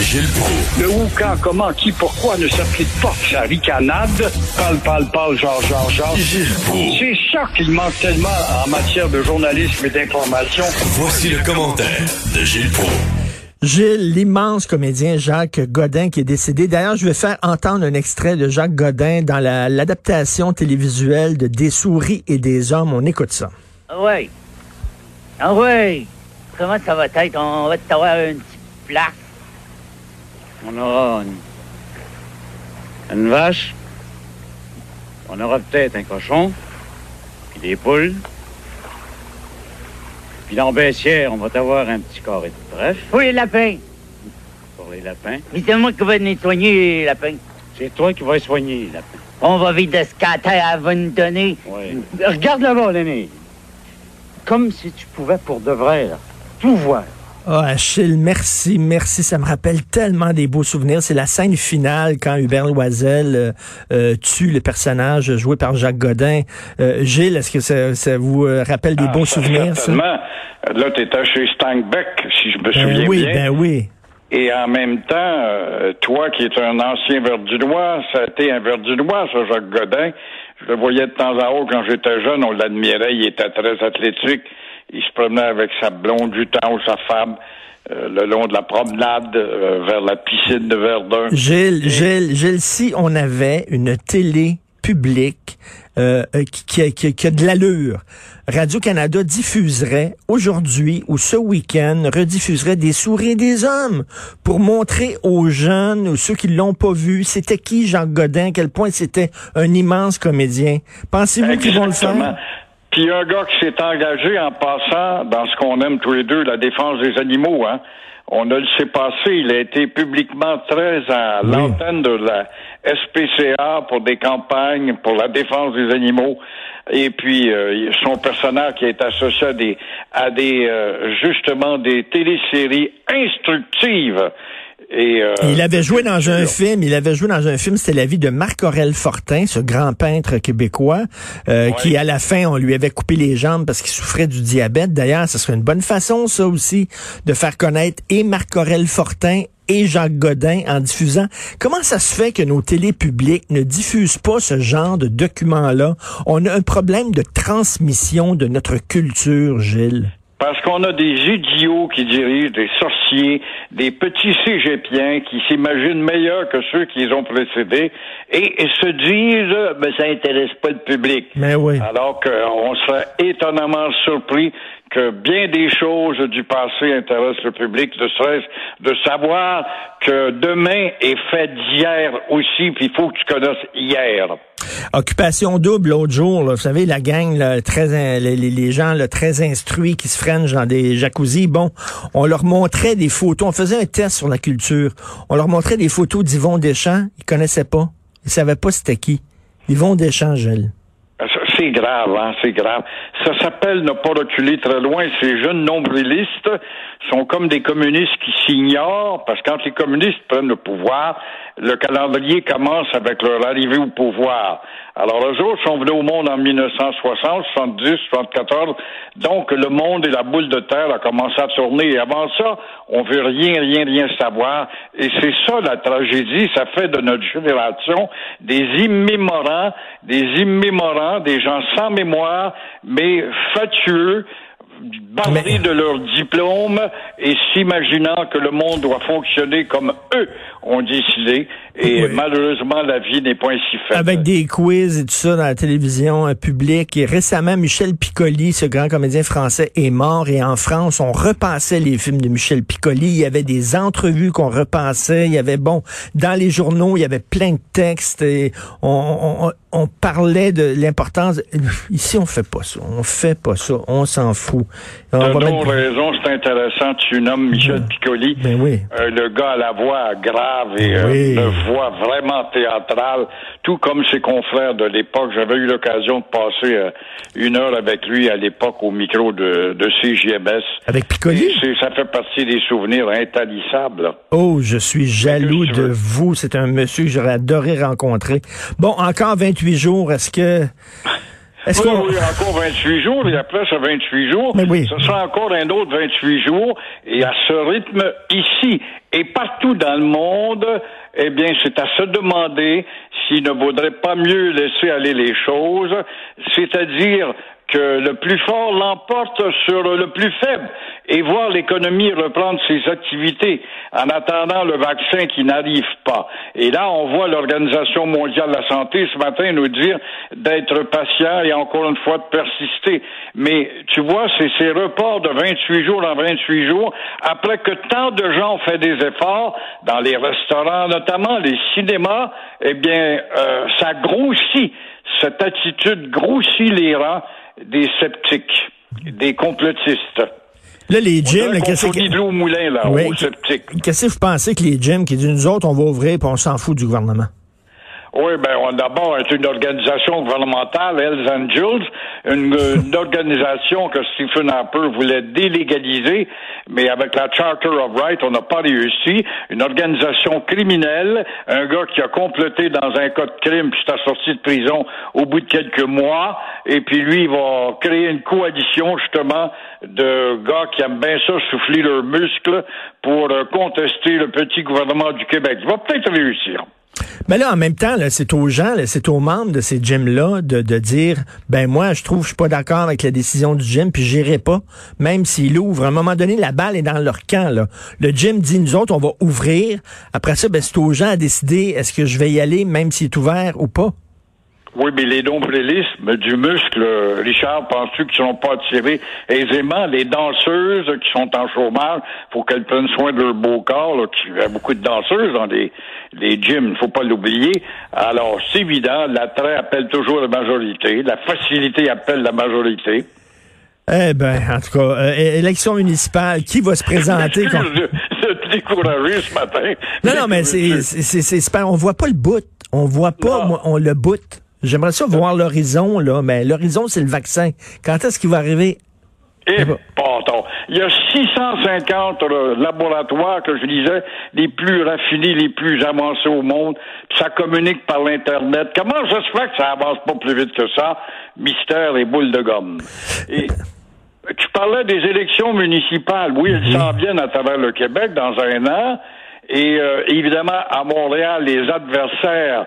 Gilles Proulx. Le où, quand, comment, qui, pourquoi ne s'applique pas sa ricanade? Parle, parle, parle, genre, genre, genre. Gilles Proulx. C'est ça qu'il manque tellement en matière de journalisme et d'information. Voici le commentaire de Gilles Proulx. Gilles, l'immense comédien Jacques Godin qui est décédé. D'ailleurs, je vais faire entendre un extrait de Jacques Godin dans la- l'adaptation télévisuelle de Des souris et des hommes. On écoute ça. Ah ouais. Ah ouais. Comment ça va être? On va t'avoir une petite place. On aura une, une vache. On aura peut-être un cochon. Puis des poules. Puis dans Bessière, on va t'avoir un petit carré de bref. Pour les lapins. Pour les lapins. Mais c'est moi qui vais nettoyer les lapins. C'est toi qui vas soigner les lapins. On va vider ce qu'à terre va nous donner. Regarde là-bas, l'aîné. Comme si tu pouvais pour de vrai, là, tout voir. Ah, Achille, merci, merci. Ça me rappelle tellement des beaux souvenirs. C'est la scène finale quand Hubert Loisel euh, euh, tue le personnage joué par Jacques Godin. Euh, Gilles, est-ce que ça, ça vous euh, rappelle des Ah, beaux souvenirs, ça? Certainement. Là, tu étais chez Steinbeck, si je me Ben souviens oui, bien. ben oui. Et en même temps, toi qui es un ancien verdunois, ça a été un verdunois, ça, Jacques Godin. Je le voyais de temps en haut quand j'étais jeune, on l'admirait, il était très athlétique. Il se promenait avec sa blonde du temps ou sa femme euh, le long de la promenade euh, vers la piscine de Verdun. Gilles, Gilles, Gilles, si on avait une télé publique euh, euh, qui, qui a- qui a- qui a de l'allure, Radio-Canada diffuserait aujourd'hui ou ce week-end, rediffuserait des souris des hommes pour montrer aux jeunes ou ceux qui l'ont pas vu, c'était qui Jacques Godin, à quel point c'était un immense comédien. Pensez-vous qu'ils vont le faire? Puis un gars qui s'est engagé en passant dans ce qu'on aime tous les deux, la défense des animaux, hein. On ne le sait passé, il a été publiquement très à Oui. l'antenne de la SPCA pour des campagnes pour la défense des animaux. Et puis euh, son personnage qui est associé à des, à des euh, justement des téléséries instructives. Et, euh, Il avait joué dans un film, il avait joué dans un film, c'était la vie de Marc-Aurel Fortin, ce grand peintre québécois, euh, Ouais. qui à la fin, on lui avait coupé les jambes parce qu'il souffrait du diabète. D'ailleurs, ce serait une bonne façon, ça aussi, de faire connaître et Marc-Aurel Fortin et Jacques Godin en diffusant. Comment ça se fait que nos télés publiques ne diffusent pas ce genre de documents-là? On a un problème de transmission de notre culture, Gilles. Parce qu'on a des idiots qui dirigent, des sorciers, des petits cégepiens qui s'imaginent meilleurs que ceux qui les ont précédés et, et se disent, ben, ça intéresse pas le public. Mais oui. Alors qu'on serait étonnamment surpris que bien des choses du passé intéressent le public, de savoir que demain est fait d'hier aussi, puis il faut que tu connaisses hier. Occupation double l'autre jour, là, vous savez, la gang, là, très, les gens là, très instruits qui se freinent dans des jacuzzis, bon, on leur montrait des photos, on faisait un test sur la culture, on leur montrait des photos d'Yvon Deschamps, ils connaissaient pas, ils savaient pas c'était qui. Yvon Deschamps, Gilles. C'est grave, hein, c'est grave. Ça s'appelle ne pas reculer très loin. Ces jeunes nombrilistes sont comme des communistes qui s'ignorent, parce que quand les communistes prennent le pouvoir, le calendrier commence avec leur arrivée au pouvoir. Alors, eux autres sont venus au monde en 1960, 70, 74. Donc, le monde et la boule de terre a commencé à tourner. Et avant ça, on veut rien, rien, rien savoir. Et c'est ça la tragédie. Ça fait de notre génération des immémorants, des immémorants, des gens sans mémoire, mais fatueux, bardés Mais- de leur diplôme et s'imaginant que le monde doit fonctionner comme eux ont décidé. Et Oui. malheureusement, la vie n'est pas ainsi faite. Avec des quiz et tout ça dans la télévision euh, publique. Et récemment, Michel Piccoli, ce grand comédien français, est mort. Et en France, on repassait les films de Michel Piccoli. Il y avait des entrevues qu'on repassait. Il y avait, bon, dans les journaux, il y avait plein de textes. Et on- on- on parlait de l'importance. Ici, on fait pas ça. On fait pas ça. On s'en fout. Va T'as mettre- raison, c'est intéressant. Tu nommes Michel Piccoli. Ben oui. Euh, le gars à la voix grave et euh, Oui. une voix vraiment théâtrale, tout comme ses confrères de l'époque. J'avais eu l'occasion de passer euh, une heure avec lui à l'époque au micro de, de CJMS. Avec Piccoli? ça fait partie des souvenirs intarissables. là. Oh, je suis jaloux de vous. C'est un monsieur que j'aurais adoré rencontrer. Bon, encore 28 jours. Est-ce que... Est-ce Oui, qu'on... oui, encore 28 jours, et après ce 28 jours, Mais oui. ce sera encore un autre 28 jours, et à ce rythme, ici et partout dans le monde, eh bien, c'est à se demander s'il ne vaudrait pas mieux laisser aller les choses, c'est-à-dire que le plus fort l'emporte sur le plus faible et voir l'économie reprendre ses activités en attendant le vaccin qui n'arrive pas. Et là, on voit l'Organisation mondiale de la santé ce matin nous dire d'être patient et encore une fois de persister. Mais tu vois, c'est ces reports de 28 jours en 28 jours, après que tant de gens ont fait des efforts, dans les restaurants notamment, les cinémas, eh bien, euh, ça grossit, cette attitude grossit les rangs des sceptiques, des complotistes. Là, les gyms, qu'est-ce que... au moulin, là, sceptiques. Qu'est-ce que vous pensez que les gyms qui disent, nous autres, on va ouvrir puis on s'en fout du gouvernement? Oui, ben on d'abord une organisation gouvernementale, Hells Angels, une, une organisation que Stephen Harper voulait délégaliser, mais avec la Charter of Rights, on n'a pas réussi. Une organisation criminelle, un gars qui a complété dans un cas de crime puis est sorti de prison au bout de quelques mois, et puis lui il va créer une coalition justement de gars qui aiment bien ça souffler leurs muscles pour euh, contester le petit gouvernement du Québec. Il va peut-être réussir. Mais là, en même temps, c'est aux gens, c'est aux membres de ces gyms-là de, de dire, ben moi, je trouve, je suis pas d'accord avec la décision du gym, puis j'irai pas, même s'il ouvre. À un moment donné, la balle est dans leur camp. Là. Le gym dit, nous autres, on va ouvrir. Après ça, ben, c'est aux gens à décider, est-ce que je vais y aller, même s'il est ouvert ou pas. Oui, mais les nombrilismes du muscle, Richard, penses-tu qu'ils ne seront pas attirés aisément? Les danseuses qui sont en chômage, faut qu'elles prennent soin de leur beau corps. Là, qu'il y a beaucoup de danseuses dans les, les gyms, il faut pas l'oublier. Alors, c'est évident, l'attrait appelle toujours la majorité, la facilité appelle la majorité. Eh ben, en tout cas, euh, élection municipale, qui va se présenter? De, de te décourager ce matin. Non, non, mais c'est, c'est, c'est, c'est super. On voit pas le bout. On voit pas, moi, on le bout. J'aimerais ça voir l'horizon, là, mais l'horizon, c'est le vaccin. Quand est-ce qu'il va arriver? Et bon. pardon. Il y a 650 euh, laboratoires que je disais, les plus raffinés, les plus avancés au monde. Ça communique par l'Internet. Comment ça se fait que ça avance pas plus vite que ça? Mystère et boule de gomme. Et tu parlais des élections municipales. Oui, elles s'en viennent à travers le Québec dans un an. Et euh, évidemment, à Montréal, les adversaires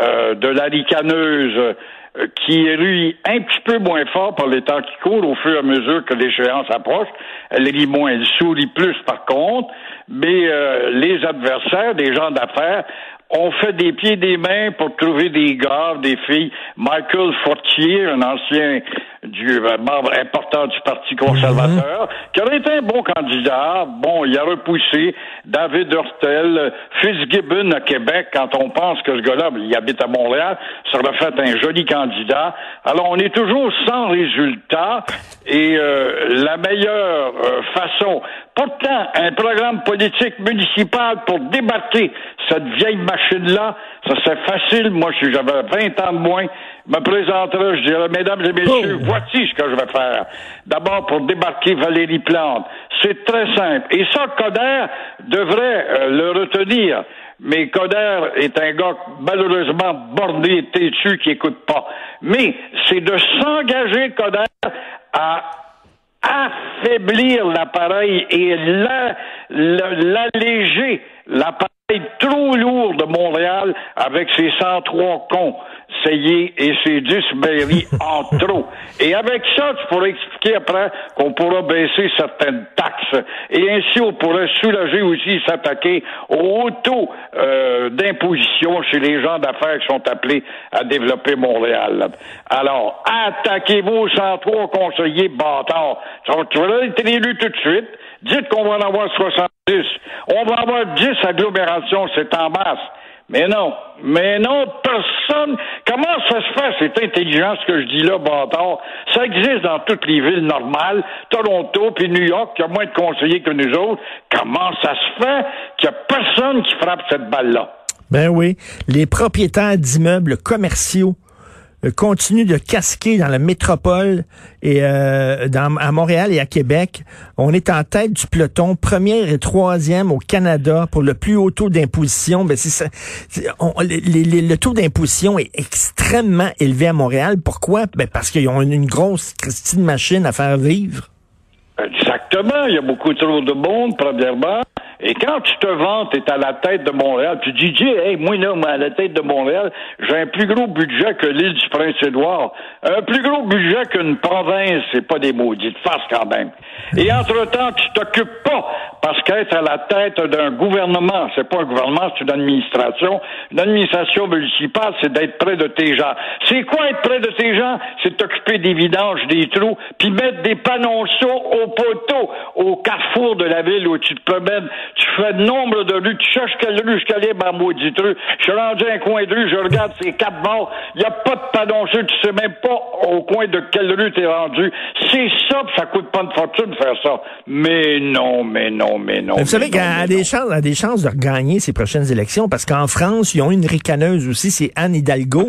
euh, de la ricaneuse euh, qui est un petit peu moins fort par les temps qui courent au fur et à mesure que l'échéance approche. Elle rit moins, elle sourit plus par contre, mais euh, les adversaires, des gens d'affaires, ont fait des pieds et des mains pour trouver des gars, des filles. Michael Fortier, un ancien du euh, membre important du Parti conservateur, qui aurait été un bon candidat. Bon, il a repoussé David Hurtel, Fitzgibbon à Québec, quand on pense que ce gars-là, il habite à Montréal, ça aurait fait un joli candidat. Alors, on est toujours sans résultat et euh, la meilleure euh, façon, pourtant, un programme politique municipal pour débarquer cette vieille machine-là, ça c'est facile. Moi, si j'avais 20 ans de moins, me présenterais, je dirais, mesdames et messieurs, Oh. Voici ce que je vais faire. D'abord, pour débarquer Valérie Plante. C'est très simple. Et ça, Coder devrait euh, le retenir. Mais Coder est un gars malheureusement borné têtu qui écoute pas. Mais c'est de s'engager, Coder, à affaiblir l'appareil et la- la- l'alléger, l'appareil trop lourd de Montréal avec ses 103 cons, et ses 10 mairies en trop. Et avec ça, tu pourrais expliquer après qu'on pourra baisser certaines taxes. Et ainsi, on pourrait soulager aussi, s'attaquer au haut taux euh, d'imposition chez les gens d'affaires qui sont appelés à développer Montréal. Alors, attaquez-vous aux 103 conseillers bâtards. Tu vas être élu tout de suite. Dites qu'on va en avoir 70. On va avoir 10 agglomérations, c'est en masse. Mais non, mais non, personne. Comment ça se fait, cette intelligence que je dis là, bâtard? Ça existe dans toutes les villes normales, Toronto puis New York, qui a moins de conseillers que nous autres. Comment ça se fait qu'il n'y a personne qui frappe cette balle-là? Ben oui, les propriétaires d'immeubles commerciaux continue de casquer dans la métropole et euh, dans, à Montréal et à Québec. On est en tête du peloton, première et troisième au Canada pour le plus haut taux d'imposition. Ben c'est ça, le taux d'imposition est extrêmement élevé à Montréal. Pourquoi? Ben parce qu'ils ont une, grosse Christine machine à faire vivre. Exactement. Il y a beaucoup trop de monde, premièrement. Et quand tu te vantes, t'es à la tête de Montréal, tu dis, hey, moi, là, à la tête de Montréal, j'ai un plus gros budget que l'île du Prince-Édouard. Un plus gros budget qu'une province, c'est pas des maudites face quand même. Et entre-temps, tu t'occupes pas, parce qu'être à la tête d'un gouvernement, c'est pas un gouvernement, c'est une administration. Une administration municipale, c'est d'être près de tes gens. C'est quoi être près de tes gens? C'est t'occuper des vidanges, des trous, puis mettre des panonceaux au poteau, au carrefour de la ville où tu te promènes tu fais de nombre de rues, tu cherches quelle rue je calais ma maudite rue. Je suis rendu à un coin de rue, je regarde ces quatre morts, il n'y a pas de panonceau, tu sais même pas au coin de quelle rue t'es rendu. C'est ça, pis ça coûte pas de fortune de faire ça. Mais non, mais non, mais non. vous savez qu'il a des chances, a des chances de regagner ces prochaines élections parce qu'en France, ils ont une ricaneuse aussi, c'est Anne Hidalgo,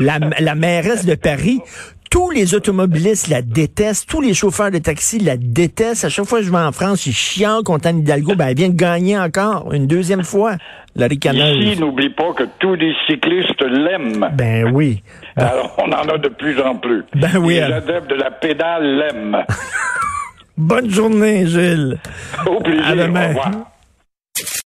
la, la mairesse de Paris tous les automobilistes la détestent, tous les chauffeurs de taxi la détestent. À chaque fois que je vais en France, ils chiant contre Anne Hidalgo. Ben, elle vient de gagner encore une deuxième fois, la ricaneuse. Ici, n'oublie pas que tous les cyclistes l'aiment. Ben oui. Alors, on en a de plus en plus. Ben oui. Les adeptes de la pédale l'aiment. Bonne journée, Gilles. Au plaisir. À demain. Au revoir.